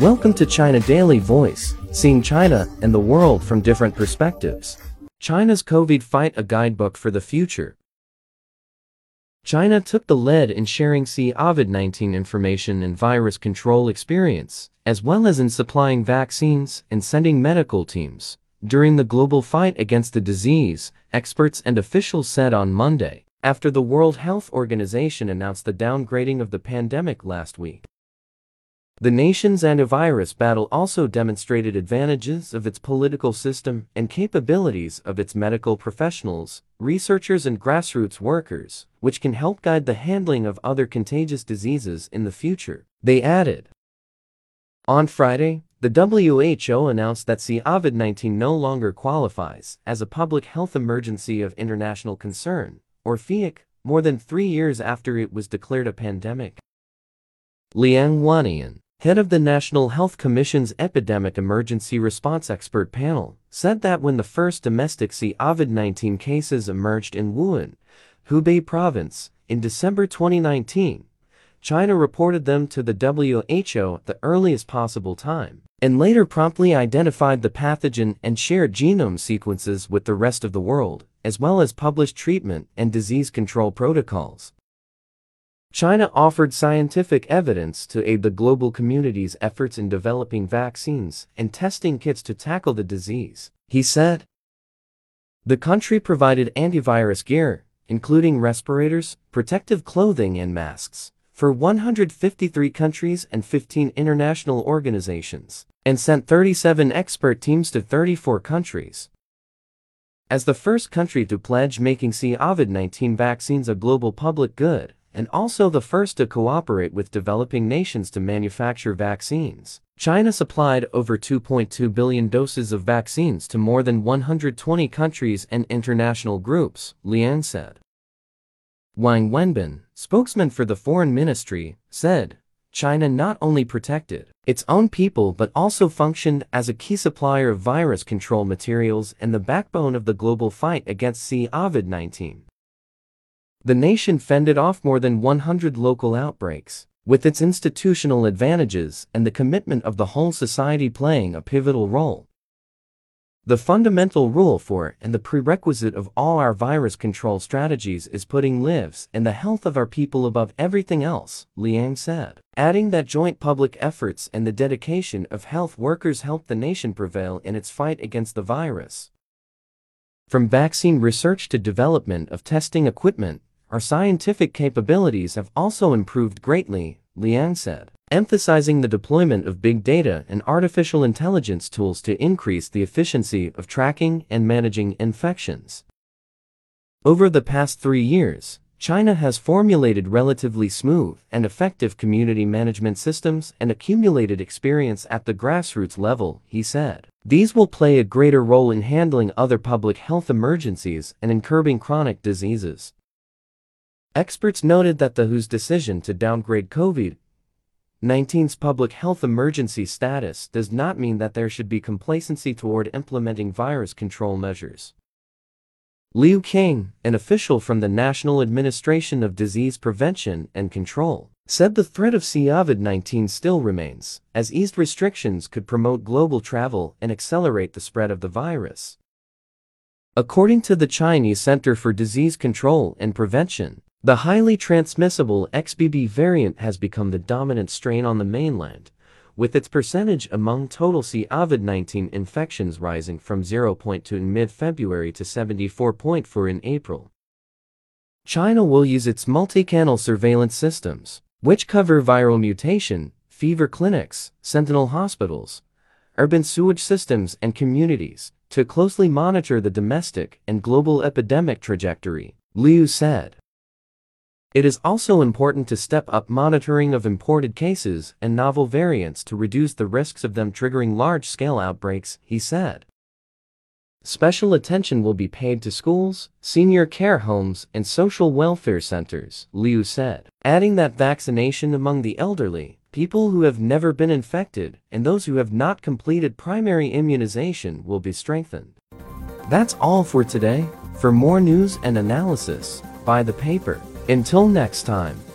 Welcome to China Daily Voice, seeing China and the world from different perspectives. China's COVID Fight a Guidebook for the Future. China took the lead in sharing COVID-19 information and virus control experience, as well as in supplying vaccines and sending medical teams. During the global fight against the disease, experts and officials said on Monday, after the World Health Organization announced the downgrading of the pandemic last week. The nation's antivirus battle also demonstrated advantages of its political system and capabilities of its medical professionals, researchers and grassroots workers, which can help guide the handling of other contagious diseases in the future. They added. On Friday, the WHO announced that COVID-19 no longer qualifies as a public health emergency of international concern, or PHEIC, more than three years after it was declared a pandemic. Liang Wannian head of the National Health Commission's Epidemic Emergency Response Expert Panel, said that when the first domestic COVID-19 cases emerged in Wuhan, Hubei province, in December 2019, China reported them to the WHO at the earliest possible time, and later promptly identified the pathogen and shared genome sequences with the rest of the world, as well as published treatment and disease control protocols. China offered scientific evidence to aid the global community's efforts in developing vaccines and testing kits to tackle the disease, he said. The country provided antivirus gear, including respirators, protective clothing and masks, for 153 countries and 15 international organizations, and sent 37 expert teams to 34 countries. As the first country to pledge making COVID-19 vaccines a global public good, and also the first to cooperate with developing nations to manufacture vaccines. China supplied over 2.2 billion doses of vaccines to more than 120 countries and international groups, Liang said. Wang Wenbin, spokesman for the foreign ministry, said, China not only protected its own people but also functioned as a key supplier of virus control materials and the backbone of the global fight against COVID-19. The nation fended off more than 100 local outbreaks, with its institutional advantages and the commitment of the whole society playing a pivotal role. The fundamental rule for and the prerequisite of all our virus control strategies is putting lives and the health of our people above everything else, Liang said, adding that joint public efforts and the dedication of health workers helped the nation prevail in its fight against the virus. From vaccine research to development of testing equipment, our scientific capabilities have also improved greatly, Liang said, emphasizing the deployment of big data and artificial intelligence tools to increase the efficiency of tracking and managing infections. Over the past three years, China has formulated relatively smooth and effective community management systems and accumulated experience at the grassroots level, he said. These will play a greater role in handling other public health emergencies and in curbing chronic diseases. Experts noted that the WHO's decision to downgrade COVID-19's public health emergency status does not mean that there should be complacency toward implementing virus control measures. Liu King, an official from the National Administration of Disease Prevention and Control, said the threat of COVID-19 still remains, as eased restrictions could promote global travel and accelerate the spread of the virus. According to the Chinese Center for Disease Control and Prevention, the highly transmissible XBB variant has become the dominant strain on the mainland, with its percentage among total COVID-19 infections rising from 0.2 in mid-February to 74.4 in April. China will use its multi-channel surveillance systems, which cover viral mutation, fever clinics, sentinel hospitals, urban sewage systems and communities, to closely monitor the domestic and global epidemic trajectory, Liu said. It is also important to step up monitoring of imported cases and novel variants to reduce the risks of them triggering large-scale outbreaks, he said. Special attention will be paid to schools, senior care homes, and social welfare centers, Liu said, adding that vaccination among the elderly, people who have never been infected, and those who have not completed primary immunization will be strengthened. That's all for today. For more news and analysis, buy the paper. Until next time.